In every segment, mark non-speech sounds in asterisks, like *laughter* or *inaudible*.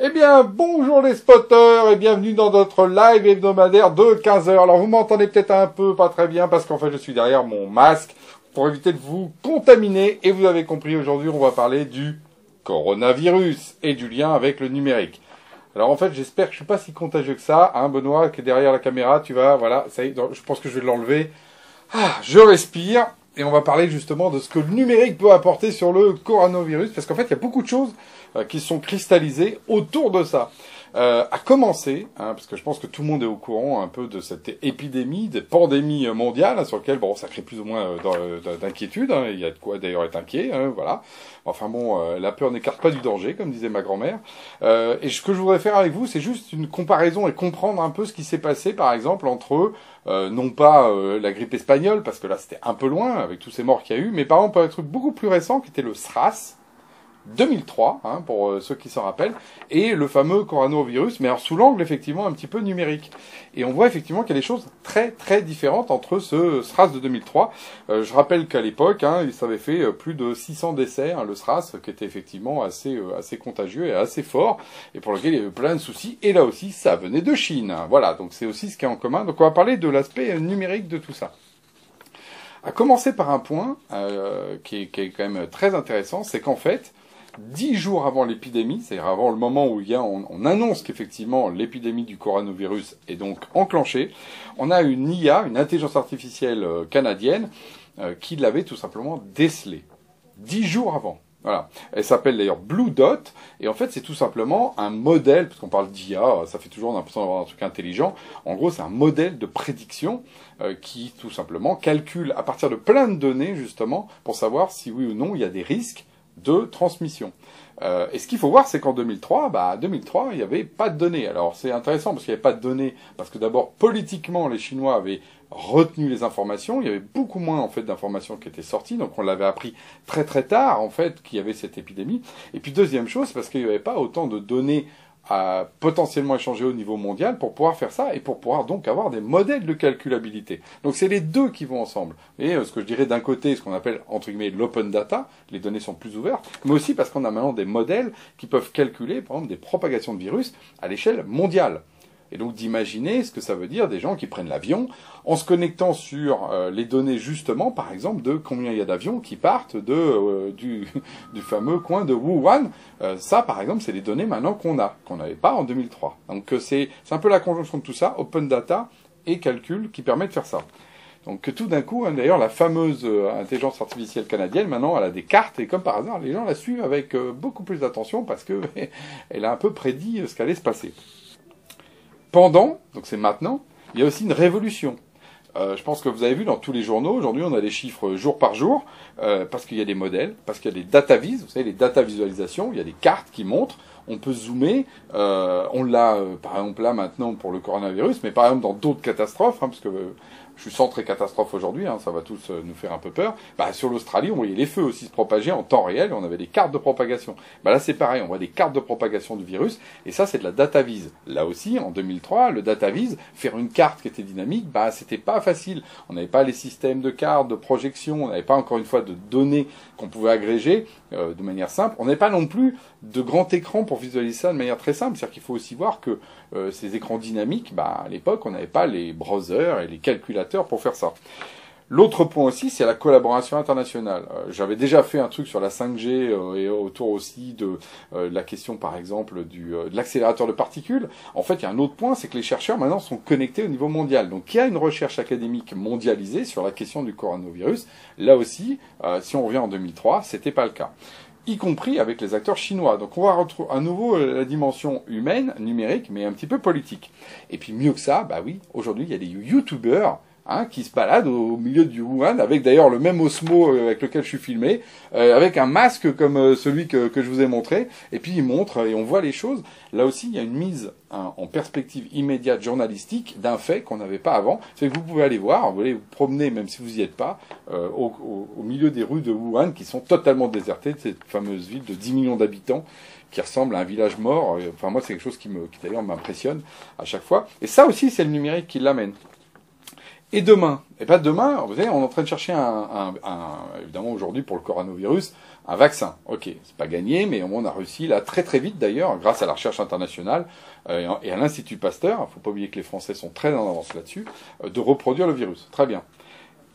Eh bien, bonjour les spotters et bienvenue dans notre live hebdomadaire de 15h. Alors vous m'entendez peut-être un peu pas très bien parce qu'en fait je suis derrière mon masque pour éviter de vous contaminer et vous avez compris aujourd'hui on va parler du coronavirus et du lien avec le numérique. Alors en fait j'espère que je suis pas si contagieux que ça, hein Benoît qui est derrière la caméra, tu vas, voilà, ça y est, je pense que je vais l'enlever. Ah, je respire et on va parler justement de ce que le numérique peut apporter sur le coronavirus parce qu'en fait il y a beaucoup de choses euh, qui sont cristallisés autour de ça. Euh, à commencer, hein, parce que je pense que tout le monde est au courant un peu de cette épidémie, de pandémie mondiale, hein, sur laquelle bon, ça crée plus ou moins euh, d'inquiétude. Hein, il y a de quoi d'ailleurs être inquiet, hein, voilà. Enfin bon, euh, la peur n'écarte pas du danger, comme disait ma grand-mère. Euh, et ce que je voudrais faire avec vous, c'est juste une comparaison et comprendre un peu ce qui s'est passé, par exemple, entre non pas la grippe espagnole, parce que là c'était un peu loin avec tous ces morts qu'il y a eu, mais par exemple un truc beaucoup plus récent qui était le SRAS 2003, hein, pour euh, ceux qui s'en rappellent, et le fameux coronavirus, mais alors sous l'angle effectivement un petit peu numérique. Et on voit effectivement qu'il y a des choses très très différentes entre ce SRAS de 2003. Euh, je rappelle qu'à l'époque, hein, il s'avait fait euh, plus de 600 décès, hein, le SRAS, qui était effectivement assez assez contagieux et assez fort, et pour lequel il y avait plein de soucis. Et là aussi, ça venait de Chine. Voilà, donc c'est aussi ce qui est en commun. Donc on va parler de l'aspect numérique de tout ça. À commencer par un point qui, est, qui, est, quand même très intéressant, c'est qu'en fait, dix jours avant l'épidémie, c'est-à-dire avant le moment où il y a, on, annonce qu'effectivement l'épidémie du coronavirus est donc enclenchée, on a une IA, une intelligence artificielle euh, canadienne, euh, qui l'avait tout simplement décelée. Dix jours avant. Voilà. Elle s'appelle d'ailleurs Blue Dot, et en fait c'est tout simplement un modèle, parce qu'on parle d'IA, ça fait toujours l'impression d'avoir un truc intelligent. En gros, c'est un modèle de prédiction euh, qui tout simplement calcule à partir de plein de données justement pour savoir si oui ou non il y a des risques de transmission. Euh, et ce qu'il faut voir, c'est qu'en 2003, bah, 2003, il n'y avait pas de données. Alors c'est intéressant parce qu'il n'y avait pas de données, parce que d'abord politiquement, les Chinois avaient retenu les informations. Il y avait beaucoup moins en fait d'informations qui étaient sorties, donc on l'avait appris très très tard en fait qu'il y avait cette épidémie. Et puis deuxième chose, parce qu'il n'y avait pas autant de données à potentiellement échanger au niveau mondial pour pouvoir faire ça et pour pouvoir donc avoir des modèles de calculabilité. Donc c'est les deux qui vont ensemble. Et euh, ce que je dirais d'un côté, ce qu'on appelle entre guillemets l'open data, les données sont plus ouvertes, mais aussi parce qu'on a maintenant des modèles qui peuvent calculer par exemple des propagations de virus à l'échelle mondiale. Et donc d'imaginer ce que ça veut dire des gens qui prennent l'avion en se connectant sur euh, les données justement, par exemple, de combien il y a d'avions qui partent de, euh, du, *laughs* du, fameux coin de Wuhan. Euh, ça, par exemple, c'est les données maintenant qu'on a, qu'on n'avait pas en 2003. Donc c'est un peu la conjonction de tout ça, open data et calcul, qui permet de faire ça. Donc tout d'un coup, hein, d'ailleurs, la fameuse intelligence artificielle canadienne, maintenant, elle a des cartes et comme par hasard, les gens la suivent avec beaucoup plus d'attention parce que *laughs* elle a un peu prédit ce qu'allait se passer. Pendant, donc c'est maintenant, il y a aussi une révolution. Euh, je pense que vous avez vu dans tous les journaux, aujourd'hui on a des chiffres jour par jour, euh, parce qu'il y a des modèles, parce qu'il y a des data vis, vous savez, les data visualisations, il y a des cartes qui montrent, on peut zoomer, euh, on l'a par exemple là maintenant pour le coronavirus, mais par exemple dans d'autres catastrophes, hein, parce que je suis centré catastrophe aujourd'hui, hein, ça va tous euh, nous faire un peu peur. Bah, sur l'Australie, on voyait les feux aussi se propager en temps réel, on avait des cartes de propagation. Bah, là, c'est pareil, on voit des cartes de propagation du virus, et ça, c'est de la data vise. Là aussi, en 2003, le data vise, faire une carte qui était dynamique, bah, c'était pas facile. On n'avait pas les systèmes de cartes, de projection, on n'avait pas encore une fois de données qu'on pouvait agréger euh, de manière simple. On n'avait pas non plus de grand écran pour visualiser ça de manière très simple. C'est-à-dire qu'il faut aussi voir que euh, ces écrans dynamiques, bah, à l'époque, on n'avait pas les browsers et les calculateurs pour faire ça. L'autre point aussi, c'est la collaboration internationale. Euh, j'avais déjà fait un truc sur la 5G euh, et autour aussi de la question, par exemple, du, de l'accélérateur de particules. En fait, il y a un autre point, c'est que les chercheurs maintenant sont connectés au niveau mondial. Donc, il y a une recherche académique mondialisée sur la question du coronavirus. Là aussi, si on revient en 2003, c'était pas le cas y compris avec les acteurs chinois. Donc on va retrouver à nouveau euh, la dimension humaine, numérique, mais un petit peu politique. Et puis mieux que ça, bah oui, aujourd'hui il y a des youtubeurs Hein, qui se baladent au milieu du Wuhan, avec d'ailleurs le même Osmo euh, avec lequel je suis filmé, euh, avec un masque comme celui que, que, je vous ai montré, et puis ils montrent et on voit les choses. Là aussi, il y a une mise hein, en perspective immédiate journalistique d'un fait qu'on n'avait pas avant. C'est que vous pouvez aller voir, vous allez vous promener, même si vous n'y êtes pas, euh, au, au, milieu des rues de Wuhan, qui sont totalement désertées, de cette fameuse ville de 10 millions d'habitants, qui ressemble à un village mort. Enfin, moi, c'est quelque chose qui, qui d'ailleurs m'impressionne à chaque fois. Et ça aussi, c'est le numérique qui l'amène. Et demain eh bien demain, vous savez, on est en train de chercher un, évidemment aujourd'hui pour le coronavirus, un vaccin. Ok, c'est pas gagné, mais on a réussi là très très vite d'ailleurs, grâce à la recherche internationale euh, et à l'Institut Pasteur, il faut pas oublier que les Français sont très en avance là-dessus, euh, de reproduire le virus. Très bien.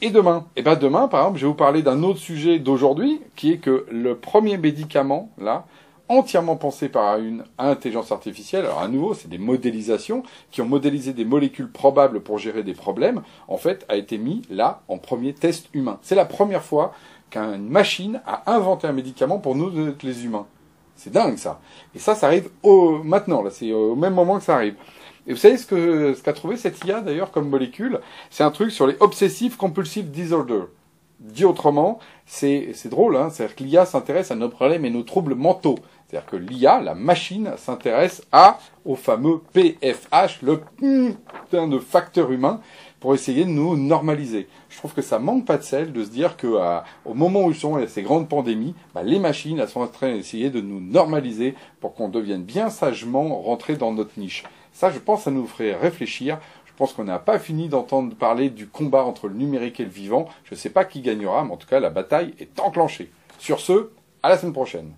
Et demain? Eh bien demain, par exemple, je vais vous parler d'un autre sujet d'aujourd'hui, qui est que le premier médicament, là, entièrement pensé par une intelligence artificielle. Alors à nouveau, c'est des modélisations qui ont modélisé des molécules probables pour gérer des problèmes. En fait, a été mis là en premier test humain. C'est la première fois qu'une machine a inventé un médicament pour nous les humains. C'est dingue ça. Et ça, ça arrive au, maintenant. Là, c'est au même moment que ça arrive. Et vous savez ce que ce qu'a trouvé cette IA d'ailleurs comme molécule? C'est un truc sur les obsessive compulsive disorder. Dit autrement, c'est drôle, hein c'est-à-dire que l'IA s'intéresse à nos problèmes et nos troubles mentaux. C'est-à-dire que l'IA, la machine, s'intéresse à au fameux PFH, le putain de facteur humain, pour essayer de nous normaliser. Je trouve que ça manque pas de sel de se dire que au moment où sont ces grandes pandémies, bah, les machines elles sont en train d'essayer de nous normaliser pour qu'on devienne bien sagement rentré dans notre niche. Ça, je pense, ça nous ferait réfléchir. Je pense qu'on n'a pas fini d'entendre parler du combat entre le numérique et le vivant. Je ne sais pas qui gagnera, mais en tout cas, la bataille est enclenchée. Sur ce, à la semaine prochaine.